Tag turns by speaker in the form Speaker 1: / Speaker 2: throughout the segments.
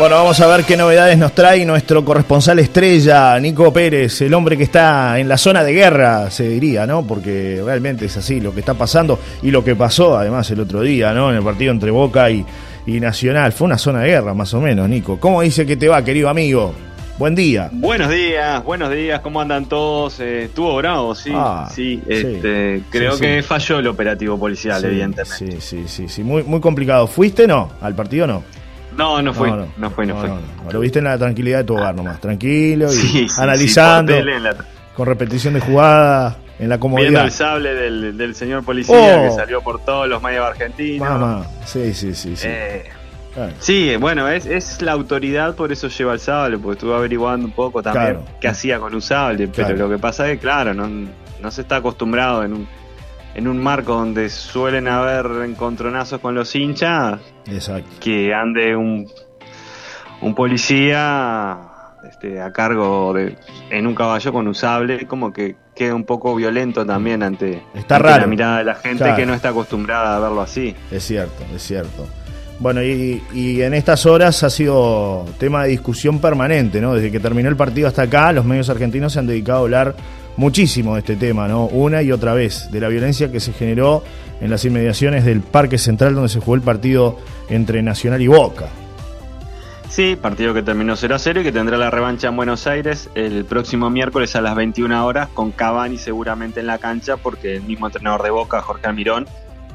Speaker 1: Bueno, vamos a ver qué novedades nos trae nuestro corresponsal estrella, Nico Pérez, el hombre que está en la zona de guerra, se diría, ¿no? Porque realmente es así lo que está pasando y lo que pasó además el otro día, ¿no? En el partido entre Boca y, Nacional. Fue una zona de guerra, más o menos, Nico. ¿Cómo dice que te va, querido amigo? Buen día.
Speaker 2: Buenos días, buenos días, ¿cómo andan todos? Eh, estuvo bravo, sí, ah, sí, este, creo que falló el operativo policial, evidentemente.
Speaker 1: Sí, sí, sí, sí, muy, muy complicado. ¿Fuiste no? ¿Al partido no?
Speaker 2: No, no fue, no, no, fue, no, fue.
Speaker 1: Lo viste en la tranquilidad de tu hogar nomás, tranquilo y analizando, con repetición de jugada, en la comodidad.
Speaker 2: Viendo el sable del, señor policía que oh. salió por todos los medios argentinos. Mamá.
Speaker 1: Sí, sí, sí. Sí,
Speaker 2: eh, sí bueno, es, es la autoridad, por eso lleva el sable, porque estuve averiguando un poco también qué hacía con un sable, pero lo que pasa es que, claro, no, no se está acostumbrado en un en un marco donde suelen haber encontronazos con los hinchas, que ande un, un policía este, a cargo de en un caballo con usable, como que queda un poco violento también ante, la mirada de la gente que no está acostumbrada a verlo así.
Speaker 1: Es cierto, es cierto. Bueno, y, y, en estas horas ha sido tema de discusión permanente, ¿no? Desde que terminó el partido hasta acá, los medios argentinos se han dedicado a hablar muchísimo de este tema, ¿no? Una y otra vez, de la violencia que se generó en las inmediaciones del Parque Central donde se jugó el partido entre Nacional y Boca.
Speaker 2: Sí, partido que terminó 0 a 0 y que tendrá la revancha en Buenos Aires el próximo miércoles a las 21 horas con Cavani seguramente en la cancha porque el mismo entrenador de Boca, Jorge Almirón,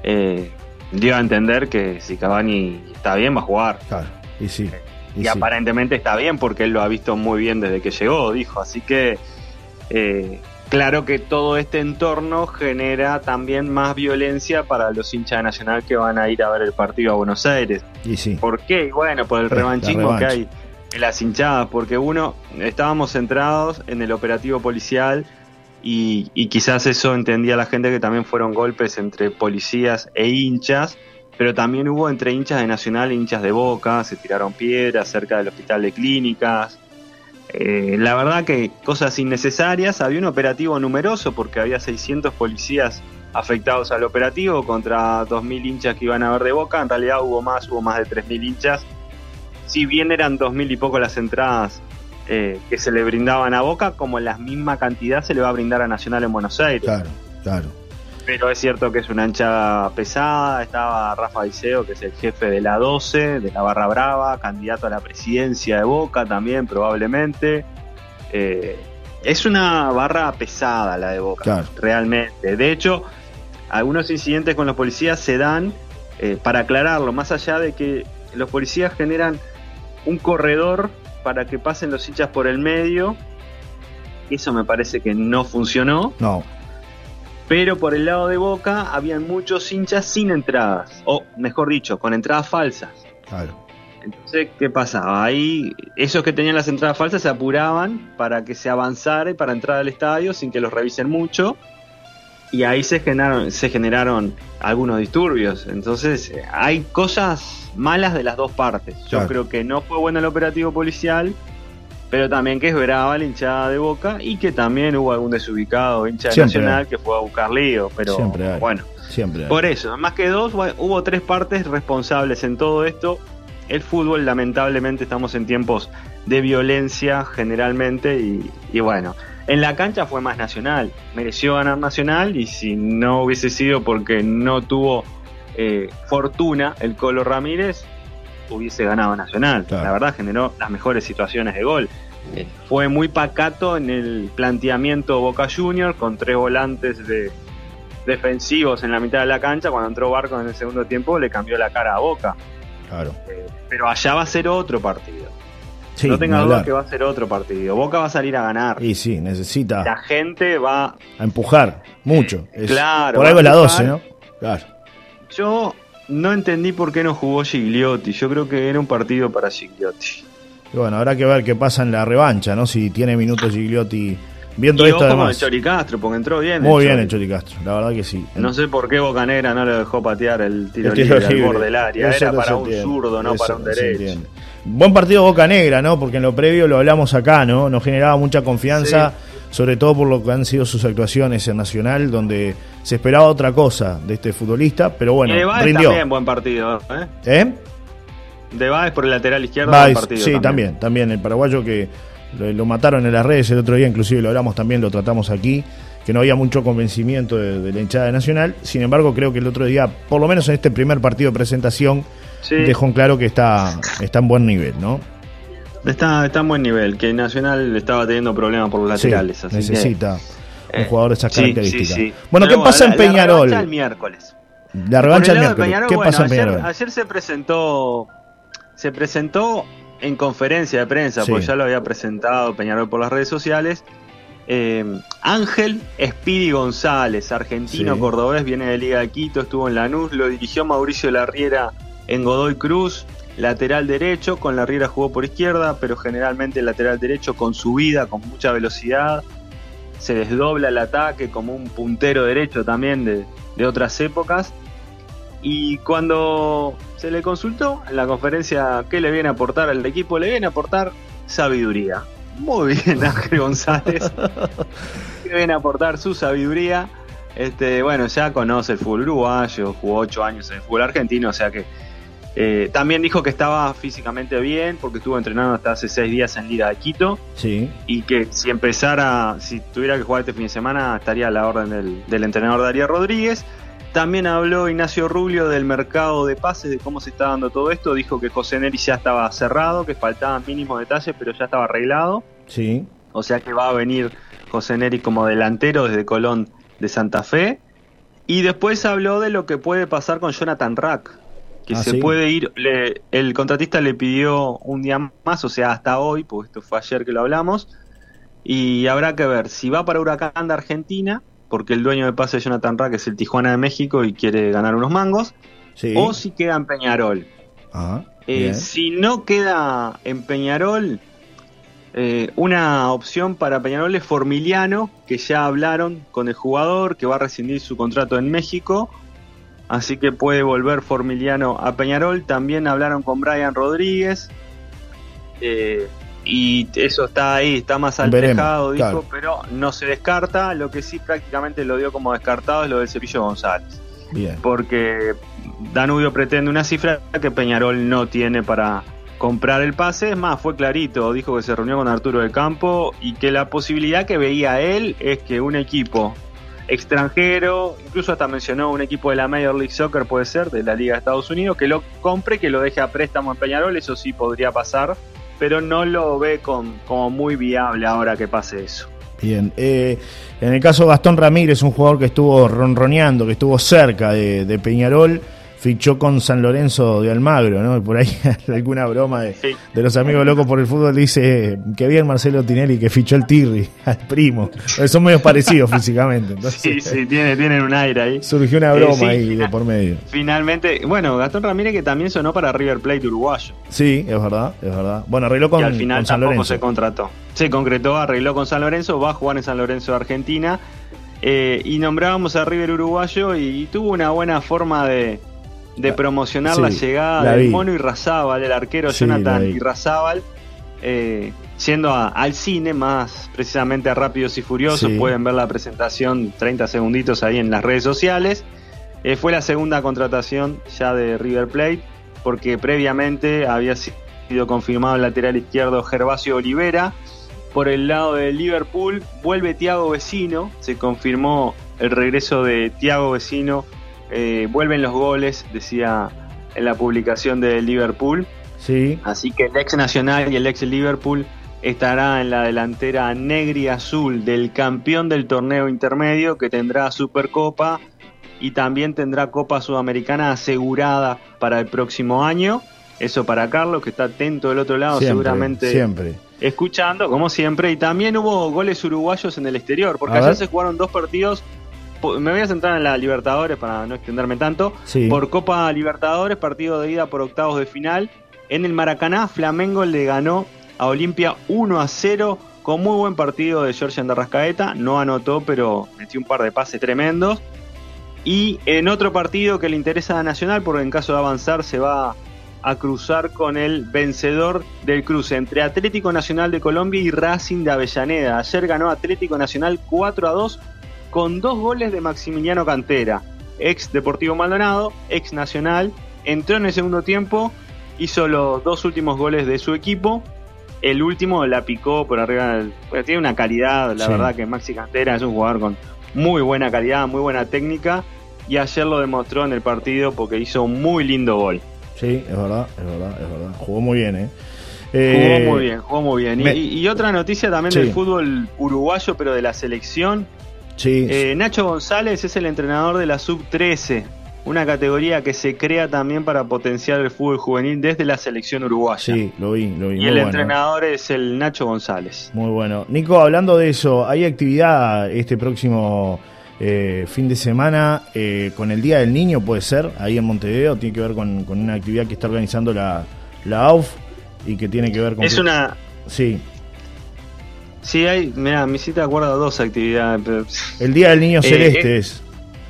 Speaker 2: eh, dio a entender que si Cavani está bien va a jugar.
Speaker 1: Claro, y sí.
Speaker 2: Y, aparentemente está bien porque él lo ha visto muy bien desde que llegó, dijo. Así que eh, claro que todo este entorno genera también más violencia para los hinchas de Nacional que van a ir a ver el partido a Buenos Aires.
Speaker 1: Y sí.
Speaker 2: ¿Por qué? Bueno, por el revanchismo que hay en las hinchadas, porque uno, estábamos centrados en el operativo policial y, y quizás eso entendía la gente que también fueron golpes entre policías e hinchas, pero también hubo entre hinchas de Nacional e hinchas de Boca, se tiraron piedras cerca del hospital de clínicas, eh, la verdad que cosas innecesarias, había un operativo numeroso porque había 600 policías afectados al operativo contra 2.000 hinchas que iban a ver de boca, en realidad hubo más, hubo más de 3.000 hinchas, si bien eran 2.000 y poco las entradas eh, que se le brindaban a Boca, como la misma cantidad se le va a brindar a Nacional en Buenos Aires.
Speaker 1: Claro, claro.
Speaker 2: Pero es cierto que es una ancha pesada. Estaba Rafa Diceo, que es el jefe de la 12, de la Barra Brava, candidato a la presidencia de Boca también, probablemente. Eh, es una barra pesada la de Boca, realmente. De hecho, algunos incidentes con los policías se dan, eh, para aclararlo, más allá de que los policías generan un corredor para que pasen los hinchas por el medio. Eso me parece que no funcionó.
Speaker 1: No.
Speaker 2: Pero por el lado de Boca habían muchos hinchas sin entradas, o mejor dicho, con entradas falsas.
Speaker 1: Claro.
Speaker 2: Entonces, ¿qué pasaba? Ahí, esos que tenían las entradas falsas se apuraban para que se avanzara y para entrar al estadio sin que los revisen mucho. Y ahí se generaron, se generaron algunos disturbios. Entonces, hay cosas malas de las dos partes. Yo creo que no fue bueno el operativo policial pero también que es brava la hinchada de Boca y que también hubo algún desubicado hincha Nacional que fue a buscar lío, pero bueno,
Speaker 1: siempre
Speaker 2: por eso, más que dos, hubo tres partes responsables en todo esto. El fútbol, lamentablemente, estamos en tiempos de violencia generalmente y, bueno, en la cancha fue más Nacional, mereció ganar Nacional y si no hubiese sido porque no tuvo eh, fortuna el Colo Ramírez, hubiese ganado Nacional. La verdad generó las mejores situaciones de gol. Eh, fue muy pacato en el planteamiento Boca Junior con tres volantes de defensivos en la mitad de la cancha. Cuando entró Barco en el segundo tiempo le cambió la cara a Boca.
Speaker 1: Claro.
Speaker 2: Eh, pero allá va a ser otro partido. no tenga duda que va a ser otro partido. Boca va a salir a ganar.
Speaker 1: Y sí, necesita.
Speaker 2: La gente va
Speaker 1: a empujar mucho.
Speaker 2: claro.
Speaker 1: Por algo es la 12, ¿no? Claro.
Speaker 2: Yo no entendí por qué no jugó Gigliotti. Yo creo que era un partido para Gigliotti.
Speaker 1: bueno, habrá que ver qué pasa en la revancha, ¿no? Si tiene minutos Gigliotti. Viendo
Speaker 2: y
Speaker 1: esto
Speaker 2: además. el Chori Castro, porque entró bien.
Speaker 1: Muy bien el Chori Castro, la verdad que sí.
Speaker 2: No sé por qué Bocanegra no le dejó patear el tiro, libre, al borde del área. Era para un zurdo, no para un derecho.
Speaker 1: Buen partido Boca Negra, ¿no? Porque en lo previo lo hablamos acá, ¿no? Nos generaba mucha confianza sobre todo por lo que han sido sus actuaciones en Nacional, donde se esperaba otra cosa de este futbolista, pero bueno,
Speaker 2: y rindió. también buen partido, ¿eh?
Speaker 1: ¿Eh?
Speaker 2: De Baez por el lateral izquierdo
Speaker 1: del partido. Sí, también. también, el paraguayo que lo, mataron en las redes el otro día, inclusive lo hablamos también, lo tratamos aquí, que no había mucho convencimiento de, la hinchada de Nacional. Sin embargo, creo que el otro día, por lo menos en este primer partido de presentación, dejó en claro que está, está en buen nivel, ¿no?
Speaker 2: Está, está en buen nivel, que Nacional estaba teniendo problemas por los laterales.
Speaker 1: necesita un eh, jugador de esas características. bueno, ¿qué pasa en Peñarol?
Speaker 2: La revancha el miércoles.
Speaker 1: La revancha el miércoles. ¿Qué pasa en Peñarol?
Speaker 2: Ayer, se presentó se presentó en conferencia de prensa, porque ya lo había presentado Peñarol por las redes sociales. Eh, Ángel Espidi González, argentino cordobés, viene de Liga de Quito, estuvo en Lanús, lo dirigió Mauricio Larriera en Godoy Cruz, lateral derecho, con Larriera jugó por izquierda, pero generalmente lateral derecho con subida, con mucha velocidad, se desdobla el ataque como un puntero derecho también de, de otras épocas. Y cuando se le consultó en la conferencia qué le viene a aportar al equipo, le viene a aportar sabiduría. Muy bien, Ángel González. le viene a aportar su sabiduría. Este, bueno, ya conoce el fútbol uruguayo, jugó ocho años en el fútbol argentino, o sea que eh, también dijo que estaba físicamente bien porque estuvo entrenando hasta hace seis días en Liga de Quito.
Speaker 1: Sí.
Speaker 2: Y que si empezara, si tuviera que jugar este fin de semana, estaría a la orden del, del entrenador Darío Rodríguez. También habló Ignacio Rubio del mercado de pases, de cómo se está dando todo esto. Dijo que José Neri ya estaba cerrado, que faltaban mínimos detalles, pero ya estaba arreglado.
Speaker 1: Sí.
Speaker 2: O sea que va a venir José Neri como delantero desde Colón de Santa Fe. Y después habló de lo que puede pasar con Jonathan Rack, que ah, se puede ir. el contratista le pidió un día más, o sea, hasta hoy, porque esto fue ayer que lo hablamos. Y habrá que ver si va para Huracán de Argentina porque el dueño de pase de Jonathan Rack es el Tijuana de México y quiere ganar unos mangos, o si queda en Peñarol.
Speaker 1: Ah,
Speaker 2: eh, si no queda en Peñarol, eh, una opción para Peñarol es Formiliano, que ya hablaron con el jugador, que va a rescindir su contrato en México, así que puede volver Formiliano a Peñarol. También hablaron con Brian Rodríguez. Eh, y eso está ahí, está más alejado, dijo, pero no se descarta. Lo que sí prácticamente lo dio como descartado es lo del Cepillo González.
Speaker 1: Bien.
Speaker 2: Porque Danubio pretende una cifra que Peñarol no tiene para comprar el pase. Es más, fue clarito, dijo que se reunió con Arturo del Campo y que la posibilidad que veía él es que un equipo extranjero, incluso hasta mencionó un equipo de la Major League Soccer, puede ser, de la Liga de Estados Unidos, que lo compre, que lo deje a préstamo en Peñarol, eso sí podría pasar pero no lo ve como muy viable ahora que pase eso.
Speaker 1: Bien, eh, en el caso de Gastón Ramírez, un jugador que estuvo ronroneando, que estuvo cerca de Peñarol, fichó con San Lorenzo de Almagro, ¿no? Por ahí alguna broma de, los amigos locos por el fútbol dice que bien Marcelo Tinelli que fichó el Tirri al primo. Son medios parecidos físicamente.
Speaker 2: sí, sí, tienen, un aire ahí.
Speaker 1: Surgió una broma ahí de por medio.
Speaker 2: Finalmente, bueno, Gastón Ramírez que también sonó para River Plate uruguayo.
Speaker 1: Sí, es verdad, es verdad. Bueno, arregló con,
Speaker 2: al final
Speaker 1: San Lorenzo.
Speaker 2: se contrató. Se concretó, arregló con San Lorenzo, va a jugar en San Lorenzo de Argentina. Eh, y nombrábamos a River uruguayo y tuvo una buena forma de, de promocionar la llegada del Mono y Razábal, el arquero Jonathan y Razábal, eh, yendo al cine, más precisamente a Rápidos y Furiosos. Pueden ver la presentación 30 segunditos ahí en las redes sociales. Eh, fue la segunda contratación ya de River Plate, porque previamente había sido confirmado el lateral izquierdo Gervasio Olivera. Por el lado de Liverpool vuelve Tiago Vecino, se confirmó el regreso de Tiago Vecino eh, vuelven los goles, decía en la publicación de Liverpool.
Speaker 1: Sí.
Speaker 2: Así que el ex Nacional y el ex Liverpool estará en la delantera negri azul del campeón del torneo intermedio que tendrá Supercopa y también tendrá Copa Sudamericana asegurada para el próximo año. Eso para Carlos, que está atento del otro lado, seguramente.
Speaker 1: Siempre.
Speaker 2: Escuchando, como siempre. Y también hubo goles uruguayos en el exterior, porque ayer se jugaron dos partidos me voy a centrar en la Libertadores para no extenderme tanto. Por Copa Libertadores, partido de ida por octavos de final. En el Maracaná, Flamengo le ganó a Olimpia 1 a 0 con muy buen partido de George Andarrascaeta. No anotó, pero metió un par de pases tremendos. Y en otro partido que le interesa a Nacional, porque en caso de avanzar se va a cruzar con el vencedor del cruce entre Atlético Nacional de Colombia y Racing de Avellaneda. Ayer ganó Atlético Nacional 4 a 2 con dos goles de Maximiliano Cantera, ex Deportivo Maldonado, ex Nacional, entró en el segundo tiempo hizo los dos últimos goles de su equipo. El último la picó por arriba. tiene una calidad, la verdad que Maxi Cantera es un jugador con muy buena calidad, muy buena técnica. Y ayer lo demostró en el partido porque hizo un muy lindo gol.
Speaker 1: Sí, es verdad, es verdad, es verdad. Jugó muy bien, ¿eh?
Speaker 2: jugó eh, muy bien, jugó muy bien. Y, otra noticia también del fútbol uruguayo, pero de la selección.
Speaker 1: Sí.
Speaker 2: Eh, Nacho González es el entrenador de la Sub-13 una categoría que se crea también para potenciar el fútbol juvenil desde la selección uruguaya.
Speaker 1: Sí, lo vi, lo vi.
Speaker 2: Y el entrenador es el Nacho González.
Speaker 1: Muy bueno. Nico, hablando de eso, hay actividad este próximo eh, fin de semana eh, con el Día del Niño, puede ser, ahí en Montevideo, tiene que ver con, una actividad que está organizando la, la AUF y que tiene que ver con...
Speaker 2: Es una...
Speaker 1: Sí.
Speaker 2: Sí, hay, mira, mi cita acuerda dos actividades.
Speaker 1: El Día del Niño eh, Celeste es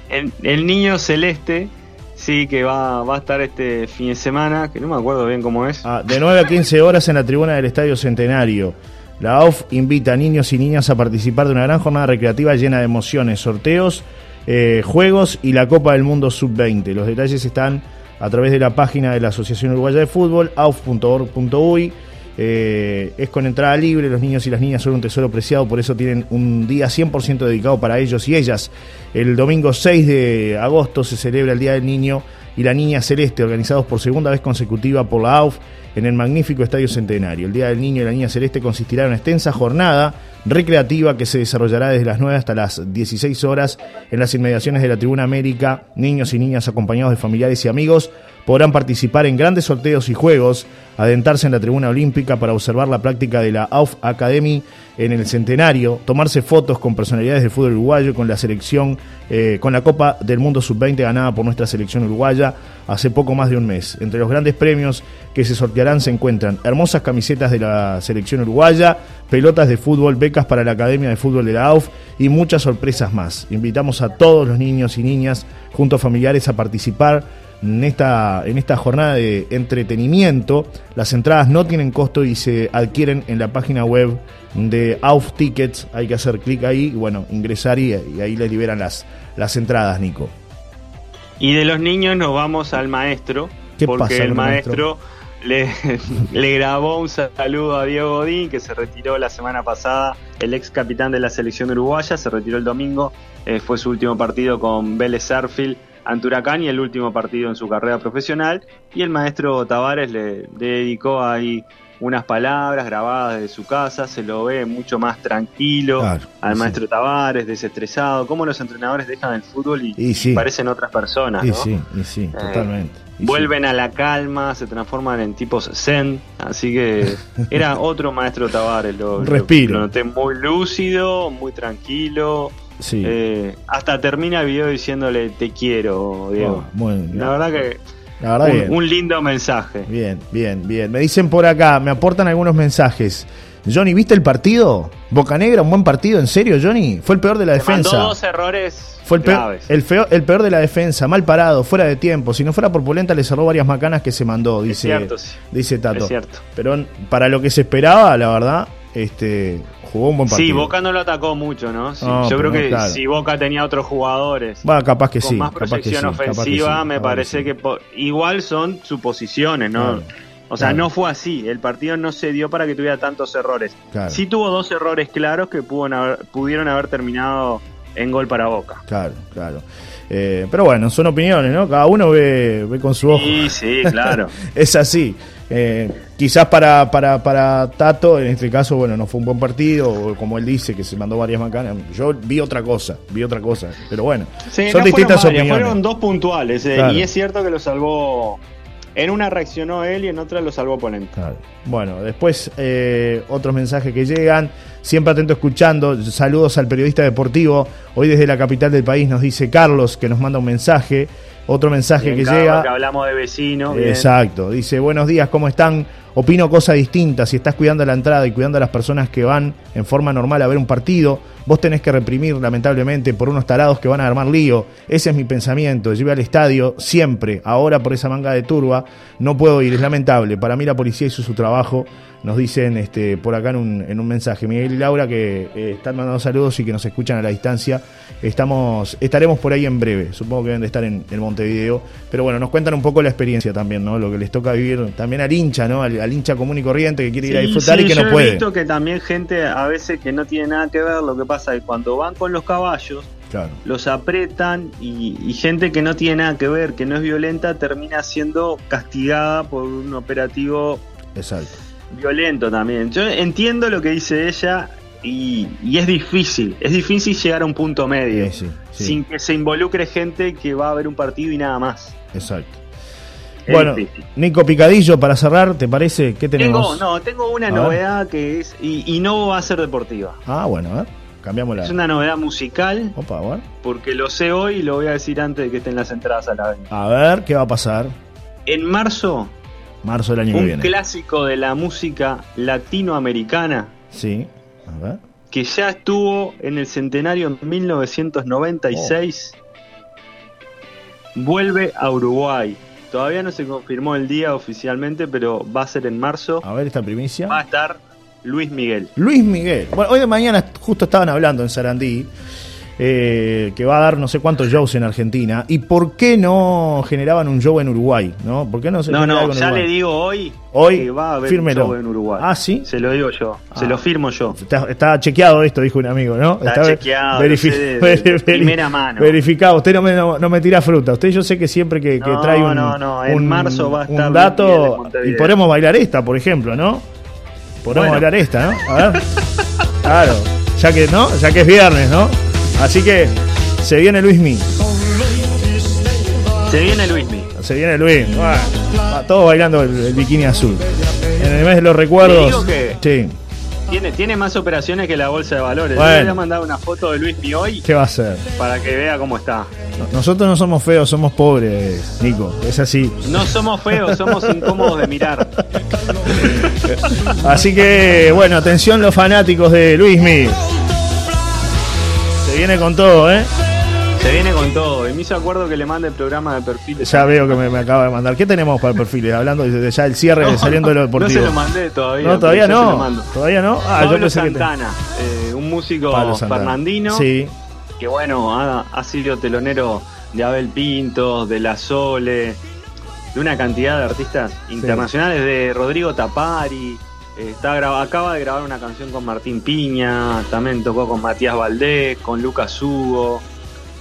Speaker 2: el, niño celeste, sí, que va, va a estar este fin de semana, que no me acuerdo bien cómo es.
Speaker 1: Ah, de 9 a 15 horas en la tribuna del Estadio Centenario. La AUF invita a niños y niñas a participar de una gran jornada recreativa llena de emociones, sorteos, eh, juegos y la Copa del Mundo Sub-20. Los detalles están a través de la página de la Asociación Uruguaya de Fútbol, auf.org.uy. Eh, es con entrada libre, los niños y las niñas son un tesoro preciado, por eso tienen un día 100% dedicado para ellos y ellas. El domingo 6 de agosto se celebra el Día del Niño y la Niña Celeste, organizados por segunda vez consecutiva por la AUF en el magnífico Estadio Centenario. El Día del Niño y la Niña Celeste consistirá en una extensa jornada recreativa que se desarrollará desde las 9 hasta las 16 horas en las inmediaciones de la Tribuna América. Niños y niñas acompañados de familiares y amigos podrán participar en grandes sorteos y juegos, adentrarse en la tribuna olímpica para observar la práctica de la AUF Academy en el centenario, tomarse fotos con personalidades del fútbol uruguayo, con la selección, eh, con la Copa del Mundo Sub-20 ganada por nuestra selección uruguaya hace poco más de un mes. Entre los grandes premios que se sortearán se encuentran hermosas camisetas de la selección uruguaya, pelotas de fútbol, becas para la Academia de Fútbol de la AUF y muchas sorpresas más. Invitamos a todos los niños y niñas, junto a familiares, a participar en esta, en esta jornada de entretenimiento. Las entradas no tienen costo y se adquieren en la página web de Auf Tickets. Hay que hacer clic ahí y bueno, ingresar y, ahí le liberan las, las entradas, Nico.
Speaker 2: Y de los niños nos vamos al maestro. porque el maestro, le, le, grabó un saludo a Diego Godín, que se retiró la semana pasada, el ex capitán de la selección uruguaya, se retiró el domingo, eh, fue su último partido con Vélez Sarfield ante Huracán y el último partido en su carrera profesional. Y el maestro Tavares le, dedicó ahí unas palabras grabadas de su casa, se lo ve mucho más tranquilo al maestro Tavares, desestresado, cómo los entrenadores dejan el fútbol y, parecen otras personas.
Speaker 1: ¿no? sí, sí, eh, totalmente.
Speaker 2: vuelven a la calma, se transforman en tipos zen, así que era otro maestro Tavares, lo,
Speaker 1: Respiro.
Speaker 2: lo noté muy lúcido, muy tranquilo, Sí. Eh, hasta termina el video diciéndole te quiero, Diego. Oh, la verdad que un, lindo mensaje.
Speaker 1: Bien, bien, bien. Me dicen por acá, me aportan algunos mensajes. Johnny, ¿viste el partido? Boca Negra, un buen partido, ¿en serio, Johnny? Fue el peor de la defensa.
Speaker 2: dos errores
Speaker 1: Fue el peor, el, el peor de la defensa, mal parado, fuera de tiempo. Si no fuera por Polenta, le cerró varias macanas que se mandó, dice, dice Tato. Es cierto. Pero para lo que se esperaba, la verdad, este, jugó un buen partido.
Speaker 2: Sí, Boca no lo atacó mucho, ¿no? yo creo que si Boca tenía otros jugadores
Speaker 1: capaz que
Speaker 2: con
Speaker 1: más
Speaker 2: proyección ofensiva, me parece que, igual son suposiciones, ¿no? O sea, no fue así. El partido no se dio para que tuviera tantos errores. Sí tuvo dos errores claros que pudieron haber terminado en gol para Boca.
Speaker 1: Claro, claro. Eh, pero bueno, son opiniones, ¿no? Cada uno ve, ve con su ojo.
Speaker 2: Sí, sí, claro.
Speaker 1: es así. Eh, quizás para, para, para Tato, en este caso, bueno, no fue un buen partido, o como él dice, que se mandó varias macanas. Yo vi otra cosa, vi otra cosa. Pero bueno, son distintas opiniones.
Speaker 2: Fueron dos puntuales, eh, y es cierto que lo salvó. En una reaccionó él y en otra lo salvó Ponente.
Speaker 1: Bueno, después eh, otros mensajes que llegan. Siempre atento escuchando. Saludos al periodista deportivo. Hoy desde la capital del país nos dice Carlos que nos manda un mensaje. Otro mensaje que llega.
Speaker 2: Que hablamos de vecinos.
Speaker 1: Exacto. Dice, buenos días, ¿cómo están? Opino cosas distintas. Si estás cuidando la entrada y cuidando a las personas que van en forma normal a ver un partido, vos tenés que reprimir, lamentablemente, por unos tarados que van a armar lío. Ese es mi pensamiento. Yo al estadio siempre. Ahora, por esa manga de turba, no puedo ir. Es lamentable. Para mí, la policía hizo su trabajo nos dicen este, por acá en un, en un mensaje. Miguel y Laura que eh, están mandando saludos y que nos escuchan a la distancia. Estamos, estaremos por ahí en breve, supongo que deben de estar en, Montevideo. Pero bueno, nos cuentan un poco la experiencia también, ¿no? Lo que les toca vivir también al hincha, ¿no? Hincha común y corriente que quiere ir a disfrutar y que no puede. He
Speaker 2: visto que también gente a veces que no tiene nada que ver, lo que pasa es que cuando van con los caballos, los apretan y, y, gente que no tiene nada que ver, que no es violenta, termina siendo castigada por un operativo
Speaker 1: Exacto
Speaker 2: violento también. Yo entiendo lo que dice ella y, es difícil, es difícil llegar a un punto medio sin que se involucre gente que va a ver un partido y nada más.
Speaker 1: Exacto. Bueno, Nico Picadillo, para cerrar, ¿te parece? ¿Qué tenemos?
Speaker 2: Tengo, no, tengo una novedad que es, y, no va a ser deportiva.
Speaker 1: Ah, bueno, a ver, cambiamos la...
Speaker 2: Es una novedad musical. Opa, a ver. Porque lo sé hoy y lo voy a decir antes de que estén las entradas a la venta.
Speaker 1: A ver, ¿qué va a pasar?
Speaker 2: En marzo
Speaker 1: Marzo del año
Speaker 2: que
Speaker 1: viene.
Speaker 2: Un clásico de la música latinoamericana.
Speaker 1: Sí, a ver.
Speaker 2: Que ya estuvo en el centenario en 1996. Vuelve a Uruguay. Todavía no se confirmó el día oficialmente, pero va a ser en marzo.
Speaker 1: A ver esta primicia.
Speaker 2: Va a estar Luis Miguel.
Speaker 1: Luis Miguel. Bueno, hoy de mañana justo estaban hablando en Sarandí eh, que va a dar no sé cuántos shows en Argentina. ¿Y por qué no generaban un show en Uruguay? ¿No, ¿Por qué no,
Speaker 2: se no, no ya le digo hoy,
Speaker 1: hoy
Speaker 2: que va a haber un show en Uruguay.
Speaker 1: Ah, sí.
Speaker 2: Se lo digo yo, se lo ah. firmo yo.
Speaker 1: Está, chequeado esto, dijo un amigo, ¿no?
Speaker 2: Está, chequeado, de, primera mano.
Speaker 1: Verificado, usted no me, no, me, tira fruta. Usted yo sé que siempre que, trae un,
Speaker 2: no, no. En marzo va a estar
Speaker 1: un dato y podemos bailar esta, por ejemplo, ¿no? Podemos bailar esta, ¿no? A ver. claro, ya que, ¿no? Ya que es viernes, ¿no? Así que se viene Luismi.
Speaker 2: Se viene Luismi.
Speaker 1: Se viene Luis. todos bailando el, bikini azul. En el mes de los recuerdos.
Speaker 2: sí. Tiene, tiene más operaciones que la bolsa de valores. Bueno. Yo le voy a mandar una foto de Luismi hoy.
Speaker 1: ¿Qué va a hacer?
Speaker 2: Para que vea cómo está.
Speaker 1: Nosotros no somos feos, somos pobres, Nico. Es así.
Speaker 2: No somos feos, somos incómodos de mirar.
Speaker 1: Así que, bueno, atención los fanáticos de Luismi viene con todo, ¿eh?
Speaker 2: Se viene con todo. Y me hizo acuerdo que le mande el programa de perfiles.
Speaker 1: Ya veo que me, acaba de mandar. ¿Qué tenemos para perfiles? Hablando de ya el cierre saliendo de lo deportivo.
Speaker 2: No se lo mandé todavía.
Speaker 1: No, todavía no. Todavía no.
Speaker 2: Ah, Pablo yo Santana, eh, un músico fernandino.
Speaker 1: Sí.
Speaker 2: Que bueno, ha, sido telonero de Abel Pintos, de La Sole, de una cantidad de artistas internacionales, de Rodrigo Tapari, Está acaba de grabar una canción con Martín Piña, también tocó con Matías Valdés, con Lucas Hugo.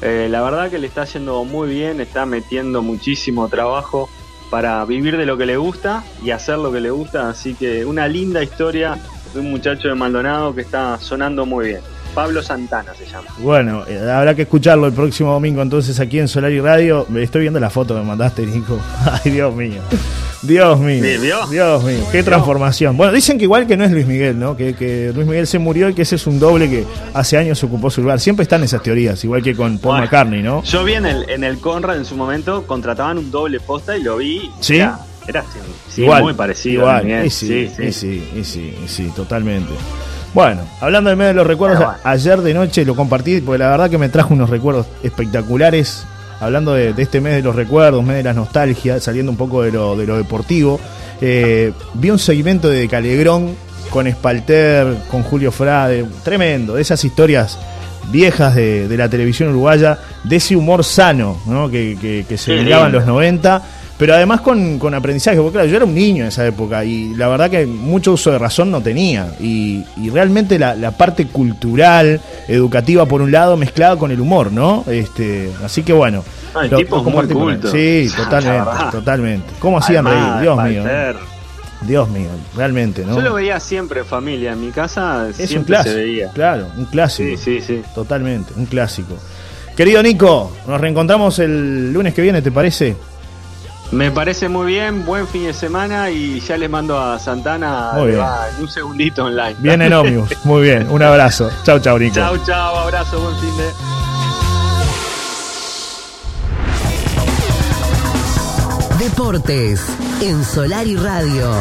Speaker 2: Eh, la verdad que le está yendo muy bien, está metiendo muchísimo trabajo para vivir de lo que le gusta y hacer lo que le gusta. Así que una linda historia de un muchacho de Maldonado que está sonando muy bien. Pablo Santana se llama.
Speaker 1: Bueno, eh, habrá que escucharlo el próximo domingo entonces aquí en Solar y Radio. Estoy viendo la foto que me mandaste, Nico. Ay, Dios mío. Dios mío. Dios mío, qué transformación. Bueno, dicen que igual que no es Luis Miguel, ¿no? Que, Luis Miguel se murió y que ese es un doble que hace años ocupó su lugar. Siempre están esas teorías, igual que con Paul McCartney, ¿no?
Speaker 2: Yo vi en el, en el Conrad en su momento, contrataban un doble posta y lo vi.
Speaker 1: Sí.
Speaker 2: Era, igual, muy parecido.
Speaker 1: Igual, sí, sí, sí, sí, sí, totalmente. Bueno, hablando del medio de los recuerdos, ayer de noche lo compartí porque la verdad que me trajo unos recuerdos espectaculares hablando de, este mes de los recuerdos, mes de la nostalgia, saliendo un poco de lo, de lo deportivo, eh, vi un segmento de Calegrón con Spalter, con Julio Frade, tremendo, de esas historias viejas de, la televisión uruguaya, de ese humor sano ¿no? que, que, se miraba en los 90 pero además con, aprendizaje, porque claro, yo era un niño en esa época y la verdad que mucho uso de razón no tenía. Y, realmente la, parte cultural, educativa por un lado, mezclada con el humor, ¿no? Este, así que bueno.
Speaker 2: Ah, tipo muy culto.
Speaker 1: Sí, totalmente, totalmente. ¿Cómo hacían reír? Dios mío. Dios mío, realmente, ¿no?
Speaker 2: Yo lo veía siempre en familia, en mi casa es siempre un clásico, se veía.
Speaker 1: Claro, un clásico.
Speaker 2: Sí, sí, sí.
Speaker 1: Totalmente, un clásico. Querido Nico, nos reencontramos el lunes que viene, ¿te parece?
Speaker 2: Me parece muy bien, buen fin de semana y ya les mando a Santana en un segundito online.
Speaker 1: Bien en Omnius, muy bien, un abrazo. Chau, chau, Nico.
Speaker 2: Chau, chau, abrazo, buen fin de.
Speaker 3: Deportes en Solar y Radio.